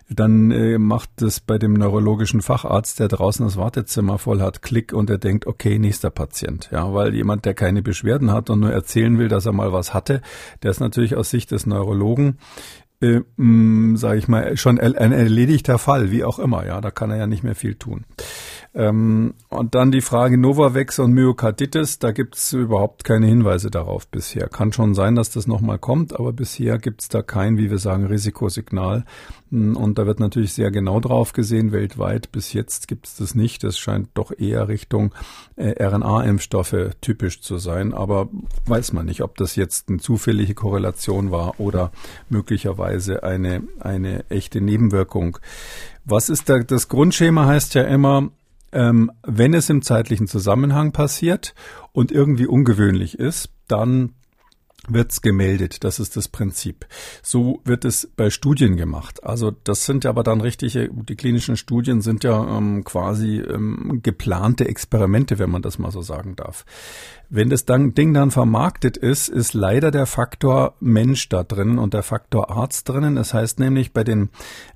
dann äh, macht es bei dem neurologischen Facharzt, der draußen das Wartezimmer voll hat, Klick und er denkt, okay, nächster Patient, ja, weil jemand, der keine Beschwerden hat und nur erzählen will, dass er mal was hatte, der ist natürlich aus Sicht des Neurologen äh, sage ich mal, schon ein erledigter Fall, wie auch immer. Ja, da kann er ja nicht mehr viel tun. Ähm, und dann die Frage Novavax und Myokarditis, da gibt es überhaupt keine Hinweise darauf bisher. Kann schon sein, dass das nochmal kommt, aber bisher gibt es da kein, wie wir sagen, Risikosignal. Hm, und da wird natürlich sehr genau drauf gesehen, weltweit. Bis jetzt gibt es das nicht. Das scheint doch eher Richtung äh, RNA-Impfstoffe typisch zu sein. Aber weiß man nicht, ob das jetzt eine zufällige Korrelation war oder möglicherweise eine, eine echte Nebenwirkung. Was ist da, das Grundschema heißt ja immer, ähm, wenn es im zeitlichen Zusammenhang passiert und irgendwie ungewöhnlich ist, dann wird's gemeldet. Das ist das Prinzip. So wird es bei Studien gemacht. Also das sind ja aber dann richtige, die klinischen Studien sind ja ähm, quasi ähm, geplante Experimente, wenn man das mal so sagen darf. Wenn das dann, Ding dann vermarktet ist, ist leider der Faktor Mensch da drin und der Faktor Arzt drinnen. Das heißt nämlich bei den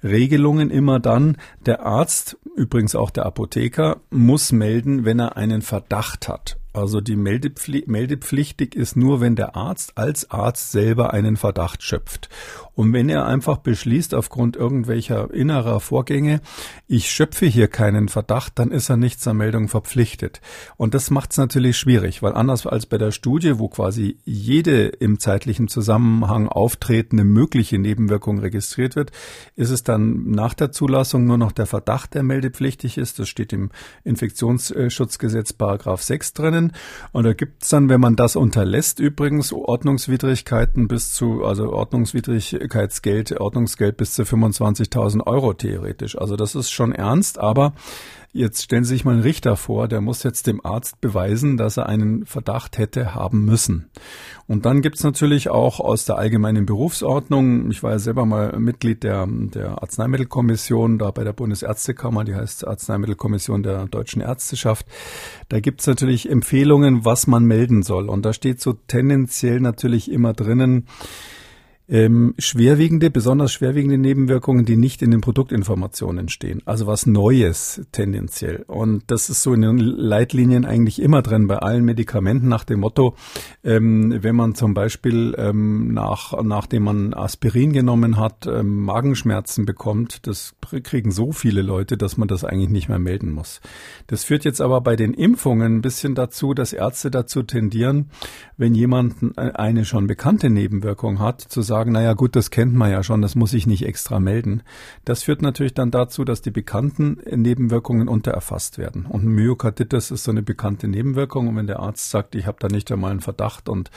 Regelungen immer dann, der Arzt, übrigens auch der Apotheker, muss melden, wenn er einen Verdacht hat. Also die Meldepflicht, meldepflichtig ist nur, wenn der Arzt als Arzt selber einen Verdacht schöpft. Und wenn er einfach beschließt, aufgrund irgendwelcher innerer Vorgänge, ich schöpfe hier keinen Verdacht, dann ist er nicht zur Meldung verpflichtet. Und das macht es natürlich schwierig, weil anders als bei der Studie, wo quasi jede im zeitlichen Zusammenhang auftretende mögliche Nebenwirkung registriert wird, ist es dann nach der Zulassung nur noch der Verdacht, der meldepflichtig ist. Das steht im Infektionsschutzgesetz Paragraph 6 drinnen. Und da gibt's dann, wenn man das unterlässt, übrigens Ordnungswidrigkeiten bis zu, also Ordnungswidrigkeitsgeld, Ordnungsgeld bis zu 25.000 Euro theoretisch. Also das ist schon ernst, aber Jetzt stellen Sie sich mal einen Richter vor, der muss jetzt dem Arzt beweisen, dass er einen Verdacht hätte haben müssen. Und dann gibt's natürlich auch aus der allgemeinen Berufsordnung, ich war ja selber mal Mitglied der, der Arzneimittelkommission, da bei der Bundesärztekammer, die heißt Arzneimittelkommission der deutschen Ärzteschaft, da gibt's natürlich Empfehlungen, was man melden soll. Und da steht so tendenziell natürlich immer drinnen, ähm, schwerwiegende, besonders schwerwiegende Nebenwirkungen, die nicht in den Produktinformationen stehen. Also was Neues tendenziell. Und das ist so in den Leitlinien eigentlich immer drin bei allen Medikamenten nach dem Motto, ähm, wenn man zum Beispiel ähm, nach, nachdem man Aspirin genommen hat, ähm, Magenschmerzen bekommt, das kriegen so viele Leute, dass man das eigentlich nicht mehr melden muss. Das führt jetzt aber bei den Impfungen ein bisschen dazu, dass Ärzte dazu tendieren, wenn jemand eine schon bekannte Nebenwirkung hat, zu sagen, sagen, naja gut, das kennt man ja schon, das muss ich nicht extra melden. Das führt natürlich dann dazu, dass die bekannten Nebenwirkungen untererfasst werden. Und Myokarditis ist so eine bekannte Nebenwirkung. Und wenn der Arzt sagt, ich habe da nicht einmal einen Verdacht und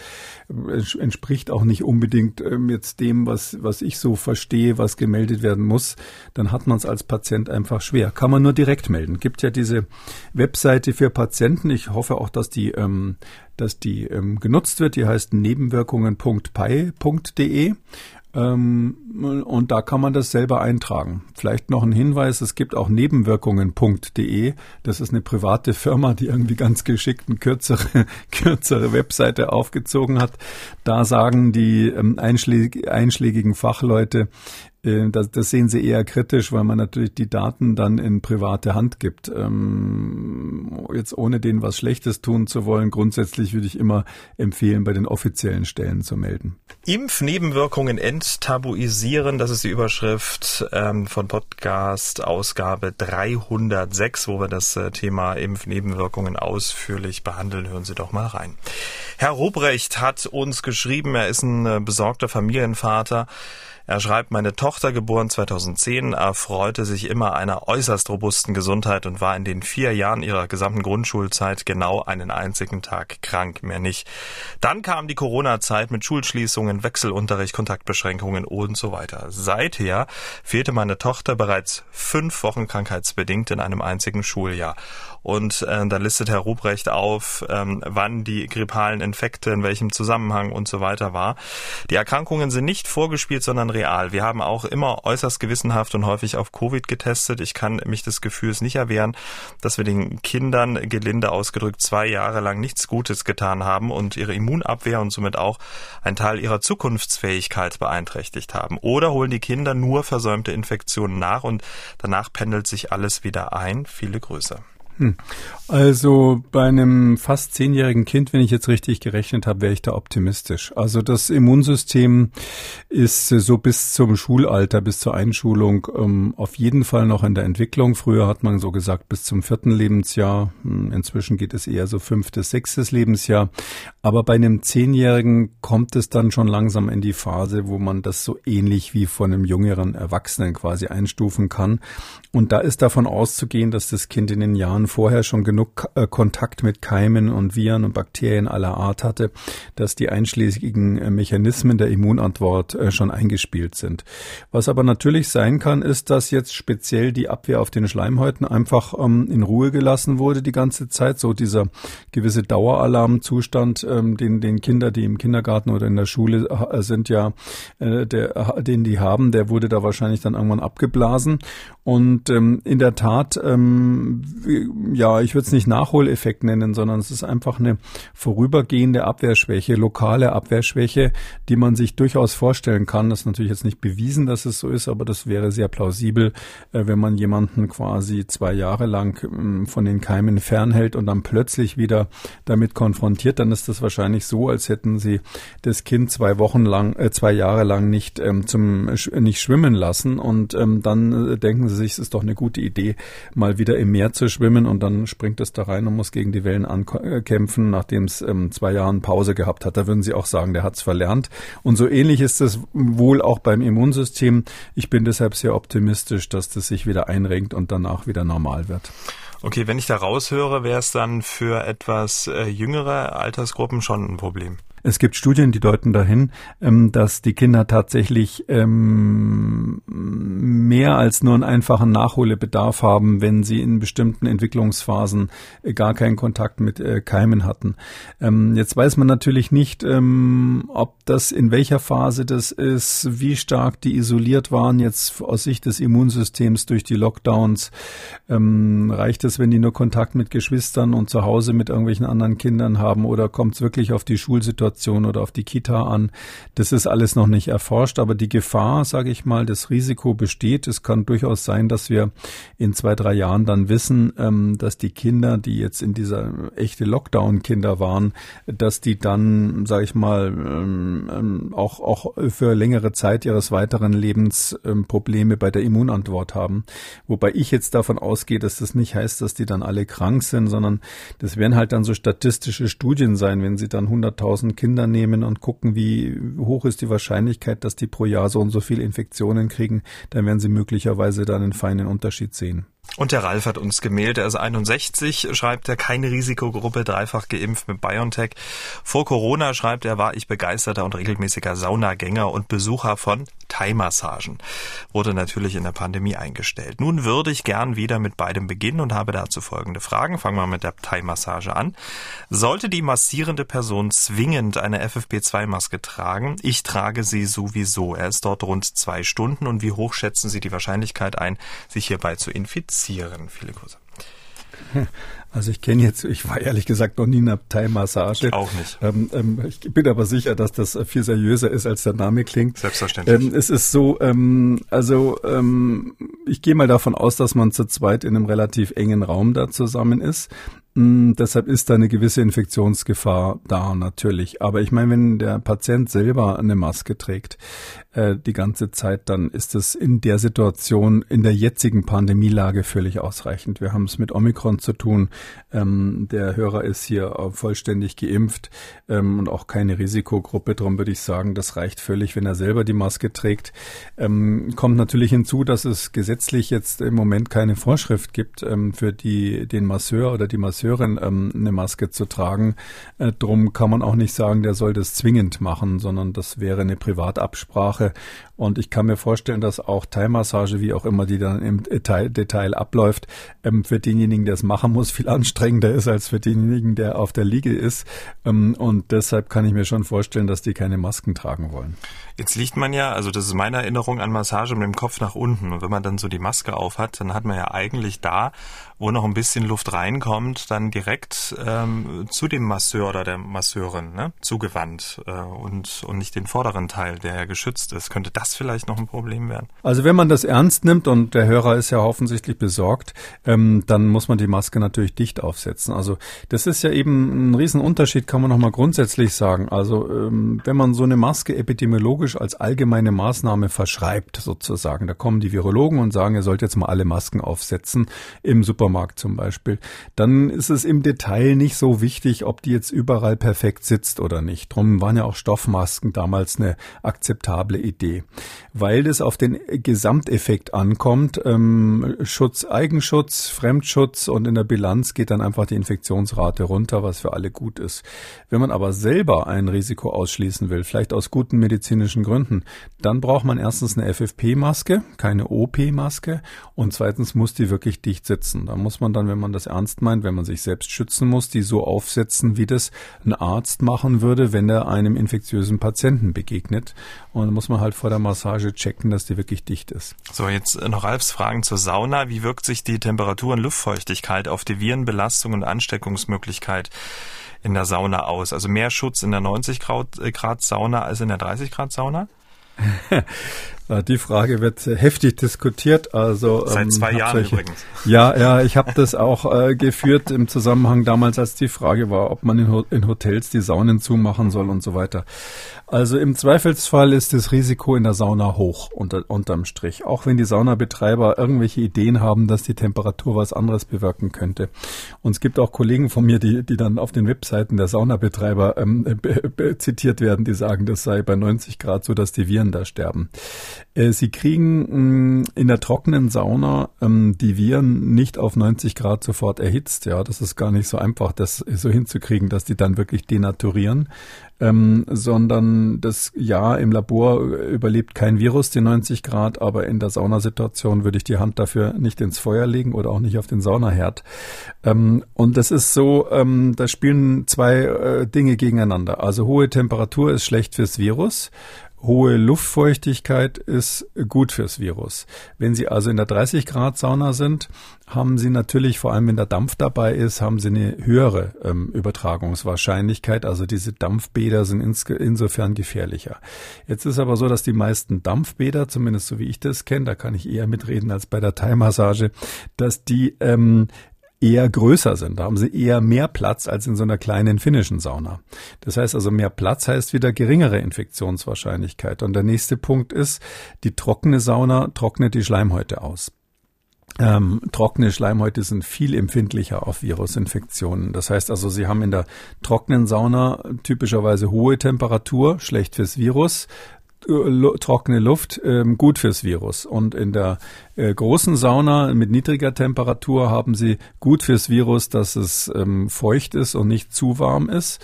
entspricht auch nicht unbedingt ähm, jetzt dem, was, was ich so verstehe, was gemeldet werden muss, dann hat man es als Patient einfach schwer. Kann man nur direkt melden. Gibt ja diese Webseite für Patienten. Ich hoffe auch, dass die ähm, dass die ähm, genutzt wird. Die heißt nebenwirkungen.pi.de. Ähm, und da kann man das selber eintragen. Vielleicht noch ein Hinweis, es gibt auch nebenwirkungen.de. Das ist eine private Firma, die irgendwie ganz geschickt eine kürzere, kürzere Webseite aufgezogen hat. Da sagen die ähm, einschläg einschlägigen Fachleute, das, das, sehen sie eher kritisch, weil man natürlich die Daten dann in private Hand gibt. Ähm, jetzt ohne denen was Schlechtes tun zu wollen, grundsätzlich würde ich immer empfehlen, bei den offiziellen Stellen zu melden. Impfnebenwirkungen enttabuisieren, das ist die Überschrift ähm, von Podcast Ausgabe 306, wo wir das äh, Thema Impfnebenwirkungen ausführlich behandeln. Hören Sie doch mal rein. Herr Robrecht hat uns geschrieben, er ist ein äh, besorgter Familienvater. Er schreibt, meine Tochter, geboren 2010, erfreute sich immer einer äußerst robusten Gesundheit und war in den vier Jahren ihrer gesamten Grundschulzeit genau einen einzigen Tag krank, mehr nicht. Dann kam die Corona-Zeit mit Schulschließungen, Wechselunterricht, Kontaktbeschränkungen und so weiter. Seither fehlte meine Tochter bereits fünf Wochen krankheitsbedingt in einem einzigen Schuljahr. Und äh, da listet Herr Ruprecht auf, ähm, wann die grippalen Infekte, in welchem Zusammenhang und so weiter war. Die Erkrankungen sind nicht vorgespielt, sondern real. Wir haben auch immer äußerst gewissenhaft und häufig auf Covid getestet. Ich kann mich des Gefühls nicht erwehren, dass wir den Kindern gelinde ausgedrückt zwei Jahre lang nichts Gutes getan haben und ihre Immunabwehr und somit auch ein Teil ihrer Zukunftsfähigkeit beeinträchtigt haben. Oder holen die Kinder nur versäumte Infektionen nach und danach pendelt sich alles wieder ein. Viele Grüße. Hm. Also bei einem fast zehnjährigen Kind, wenn ich jetzt richtig gerechnet habe, wäre ich da optimistisch. Also das Immunsystem ist so bis zum Schulalter, bis zur Einschulung ähm, auf jeden Fall noch in der Entwicklung. Früher hat man so gesagt bis zum vierten Lebensjahr. Hm, inzwischen geht es eher so fünftes, sechstes Lebensjahr. Aber bei einem Zehnjährigen kommt es dann schon langsam in die Phase, wo man das so ähnlich wie von einem jüngeren Erwachsenen quasi einstufen kann. Und da ist davon auszugehen, dass das Kind in den Jahren vorher schon genug äh, Kontakt mit Keimen und Viren und Bakterien aller Art hatte, dass die einschlägigen äh, Mechanismen der Immunantwort äh, schon eingespielt sind. Was aber natürlich sein kann, ist, dass jetzt speziell die Abwehr auf den Schleimhäuten einfach ähm, in Ruhe gelassen wurde die ganze Zeit. So dieser gewisse Daueralarmzustand, ähm, den, den Kinder, die im Kindergarten oder in der Schule sind, ja, der, den die haben, der wurde da wahrscheinlich dann irgendwann abgeblasen. Und ähm, in der Tat, ähm, ja, ich würde es nicht Nachholeffekt nennen, sondern es ist einfach eine vorübergehende Abwehrschwäche, lokale Abwehrschwäche, die man sich durchaus vorstellen kann. Das ist natürlich jetzt nicht bewiesen, dass es so ist, aber das wäre sehr plausibel, äh, wenn man jemanden quasi zwei Jahre lang äh, von den Keimen fernhält und dann plötzlich wieder damit konfrontiert, dann ist das wahrscheinlich so, als hätten sie das Kind zwei Wochen lang, äh, zwei Jahre lang nicht ähm, zum nicht schwimmen lassen und ähm, dann äh, denken sie sich, es ist doch eine gute Idee, mal wieder im Meer zu schwimmen und dann springt es da rein und muss gegen die Wellen ankämpfen, nachdem es ähm, zwei Jahren Pause gehabt hat. Da würden Sie auch sagen, der hat es verlernt. Und so ähnlich ist es wohl auch beim Immunsystem. Ich bin deshalb sehr optimistisch, dass das sich wieder einrenkt und danach wieder normal wird. Okay, wenn ich da raushöre, wäre es dann für etwas äh, jüngere Altersgruppen schon ein Problem. Es gibt Studien, die deuten dahin, ähm, dass die Kinder tatsächlich ähm, mehr als nur einen einfachen Nachholbedarf haben, wenn sie in bestimmten Entwicklungsphasen äh, gar keinen Kontakt mit äh, Keimen hatten. Ähm, jetzt weiß man natürlich nicht, ob das in welcher Phase das ist, wie stark die isoliert waren jetzt aus Sicht des Immunsystems durch die Lockdowns. reicht es, wenn die nur Kontakt mit Geschwistern und zu Hause mit irgendwelchen anderen Kindern haben oder kommt es wirklich auf die Schulsituation Situation oder auf die Kita an. Das ist alles noch nicht erforscht, aber die Gefahr, sage ich mal, das Risiko besteht. Es kann durchaus sein, dass wir in zwei, drei Jahren dann wissen, ähm, dass die Kinder, die jetzt in dieser echte Lockdown-Kinder waren, dass die dann, sage ich mal, ähm, ähm, auch, auch für längere Zeit ihres weiteren Lebens Probleme bei der Immunantwort haben. Wobei ich jetzt davon ausgehe, dass das nicht heißt, dass die dann alle krank sind, sondern das werden halt dann so statistische Studien sein, wenn sie dann 100.000 Kinder nehmen und gucken, wie hoch ist die Wahrscheinlichkeit, dass die pro Jahr so und so viele Infektionen kriegen, dann werden sie möglicherweise dann einen feinen Unterschied sehen. Und der Ralf hat uns gemeldet, er ist 61, schreibt er, keine Risikogruppe, dreifach geimpft mit BioNTech. Vor Corona, schreibt er, war ich begeisterter und regelmäßiger Saunagänger und Besucher von Thai-Massagen. Wurde natürlich in der Pandemie eingestellt. Nun würde ich gern wieder mit beidem beginnen und habe dazu folgende Fragen. Fangen wir mit der Thai-Massage an. Sollte die massierende Person zwingend eine FFP2-Maske tragen? Ich trage sie sowieso. Er ist dort rund zwei Stunden und wie hoch schätzen Sie die Wahrscheinlichkeit ein, sich hierbei zu infizieren? Massieren. Viele Grüße. Also ich kenne jetzt, ich war ehrlich gesagt noch nie in einer Thai-Massage. Auch nicht. Ähm, ähm, ich bin aber sicher, dass das viel seriöser ist, als der Name klingt. Selbstverständlich. Ähm, es ist so, ähm, also ähm, ich gehe mal davon aus, dass man zu zweit in einem relativ engen Raum da zusammen ist. Mm, deshalb ist da eine gewisse Infektionsgefahr da natürlich. Aber ich meine, wenn der Patient selber eine Maske trägt äh, die ganze Zeit, dann ist es in der Situation, in der jetzigen Pandemielage völlig ausreichend. Wir haben es mit Omikron zu tun. Ähm, der Hörer ist hier vollständig geimpft ähm, und auch keine Risikogruppe. Darum würde ich sagen, das reicht völlig, wenn er selber die Maske trägt. Ähm, kommt natürlich hinzu, dass es gesetzlich jetzt im Moment keine Vorschrift gibt ähm, für die, den Masseur oder die Masseur Masseurin ähm, eine Maske zu tragen. Äh, drum kann man auch nicht sagen, der soll das zwingend machen, sondern das wäre eine Privatabsprache. Und ich kann mir vorstellen, dass auch Thai-Massage, wie auch immer die dann im Detail, Detail abläuft, ähm, für denjenigen, der es machen muss, viel anstrengender ist als für denjenigen, der auf der Liege ist. Ähm, und deshalb kann ich mir schon vorstellen, dass die keine Masken tragen wollen. Jetzt liegt man ja, also das ist meine Erinnerung an Massage mit dem Kopf nach unten. Und wenn man dann so die Maske auf hat, dann hat man ja eigentlich da, wo noch ein bisschen Luft reinkommt, dann direkt ähm, zu dem Masseur oder der Masseurin ne, zugewandt äh, und, und nicht den vorderen Teil, der ja geschützt ist. Könnte das vielleicht noch ein Problem werden? Also wenn man das ernst nimmt und der Hörer ist ja offensichtlich besorgt, ähm, dann muss man die Maske natürlich dicht aufsetzen. Also das ist ja eben ein Riesenunterschied, kann man nochmal grundsätzlich sagen. Also ähm, wenn man so eine Maske epidemiologisch als allgemeine Maßnahme verschreibt, sozusagen, da kommen die Virologen und sagen, ihr sollt jetzt mal alle Masken aufsetzen, im Supermarkt zum Beispiel, dann ist es im Detail nicht so wichtig, ob die jetzt überall perfekt sitzt oder nicht. Drum waren ja auch Stoffmasken damals eine akzeptable Idee weil es auf den Gesamteffekt ankommt. Ähm, Schutz, Eigenschutz, Fremdschutz und in der Bilanz geht dann einfach die Infektionsrate runter, was für alle gut ist. Wenn man aber selber ein Risiko ausschließen will, vielleicht aus guten medizinischen Gründen, dann braucht man erstens eine FFP-Maske, keine OP-Maske und zweitens muss die wirklich dicht sitzen. Da muss man dann, wenn man das ernst meint, wenn man sich selbst schützen muss, die so aufsetzen, wie das ein Arzt machen würde, wenn er einem infektiösen Patienten begegnet. Und dann muss man halt vor der Massage checken, dass die wirklich dicht ist. So, jetzt noch Ralfs Fragen zur Sauna. Wie wirkt sich die Temperatur und Luftfeuchtigkeit auf die Virenbelastung und Ansteckungsmöglichkeit in der Sauna aus? Also mehr Schutz in der 90 äh, Grad Sauna als in der 30 Grad Sauna? Die Frage wird heftig diskutiert. Also seit ähm, zwei Jahren solche, übrigens. Ja, ja, ich habe das auch äh, geführt im Zusammenhang damals, als die Frage war, ob man in, in, Hotels die Saunen zumachen soll und so weiter. Also im Zweifelsfall ist das Risiko in der Sauna hoch unter, unterm Strich, auch wenn die Saunabetreiber irgendwelche Ideen haben, dass die Temperatur was anderes bewirken könnte. Und es gibt auch Kollegen von mir, die, die dann auf den Webseiten der Saunabetreiber ähm, zitiert werden, die sagen, das sei bei 90 Grad so, dass die Viren da sterben. Äh, Sie kriegen mh, in der trockenen Sauna ähm, die Viren nicht auf 90 Grad sofort erhitzt. Ja, das ist gar nicht so einfach, das so hinzukriegen, dass die dann wirklich denaturieren ähm, sondern das ja im Labor überlebt kein Virus die 90 Grad, aber in der Saunasituation würde ich die Hand dafür nicht ins Feuer legen oder auch nicht auf den Saunaherd. Ähm, und das ist so, ähm, da spielen zwei äh, Dinge gegeneinander. Also hohe Temperatur ist schlecht fürs Virus Hohe Luftfeuchtigkeit ist gut fürs Virus. Wenn Sie also in der 30 Grad Sauna sind, haben Sie natürlich, vor allem wenn der Dampf dabei ist, haben Sie eine höhere ähm, Übertragungswahrscheinlichkeit. Also diese Dampfbäder sind ins, insofern gefährlicher. Jetzt ist aber so, dass die meisten Dampfbäder, zumindest so wie ich das kenne, da kann ich eher mitreden als bei der Thai-Massage, dass die ähm, eher größer sind. Da haben sie eher mehr Platz als in so einer kleinen finnischen Sauna. Das heißt also, mehr Platz heißt wieder geringere Infektionswahrscheinlichkeit. Und der nächste Punkt ist, die trockene Sauna trocknet die Schleimhäute aus. Ähm, trockene Schleimhäute sind viel empfindlicher auf Virusinfektionen. Das heißt also, sie haben in der trockenen Sauna typischerweise hohe Temperatur, schlecht fürs Virus, trockene Luft ähm, gut fürs Virus. Und in der äh, großen Sauna mit niedriger Temperatur haben sie gut fürs Virus, dass es ähm, feucht ist und nicht zu warm ist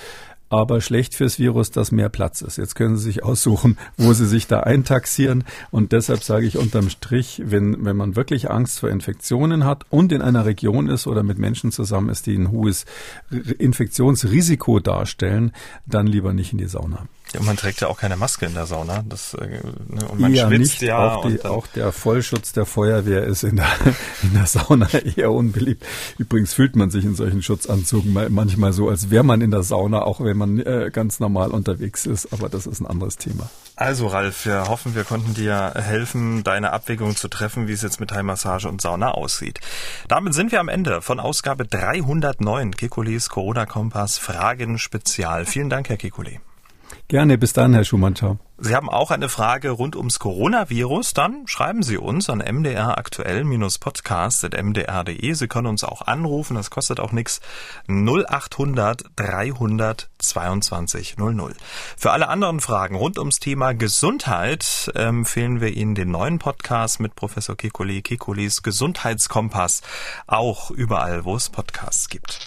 aber schlecht fürs Virus, dass mehr Platz ist. Jetzt können Sie sich aussuchen, wo Sie sich da eintaxieren. Und deshalb sage ich unterm Strich, wenn, wenn man wirklich Angst vor Infektionen hat und in einer Region ist oder mit Menschen zusammen ist, die ein hohes Infektionsrisiko darstellen, dann lieber nicht in die Sauna. Ja, man trägt ja auch keine Maske in der Sauna. Das, äh, ne, und man eher schwitzt nicht. ja. Auch, die, auch, der Vollschutz der Feuerwehr ist in der, in der Sauna eher unbeliebt. Übrigens fühlt man sich in solchen Schutzanzügen manchmal so, als wäre man in der Sauna, auch wenn man äh, ganz normal unterwegs ist. Aber das ist ein anderes Thema. Also Ralf, wir hoffen, wir konnten dir helfen, deine Abwägung zu treffen, wie es jetzt mit Heimmassage und Sauna aussieht. Damit sind wir am Ende von Ausgabe 309 Kekulis Corona-Kompass Fragen Spezial. Vielen Dank, Herr Kekulé. Gerne, bis dann, Herr Schumann. Ciao. Sie haben auch eine Frage rund ums Coronavirus, dann schreiben Sie uns an mdraktuell-podcast.mdr.de. Sie können uns auch anrufen, das kostet auch nichts. 0800 300 22 00. Für alle anderen Fragen rund ums Thema Gesundheit empfehlen wir Ihnen den neuen Podcast mit Professor Kekuli Kekulis Gesundheitskompass, auch überall, wo es Podcasts gibt.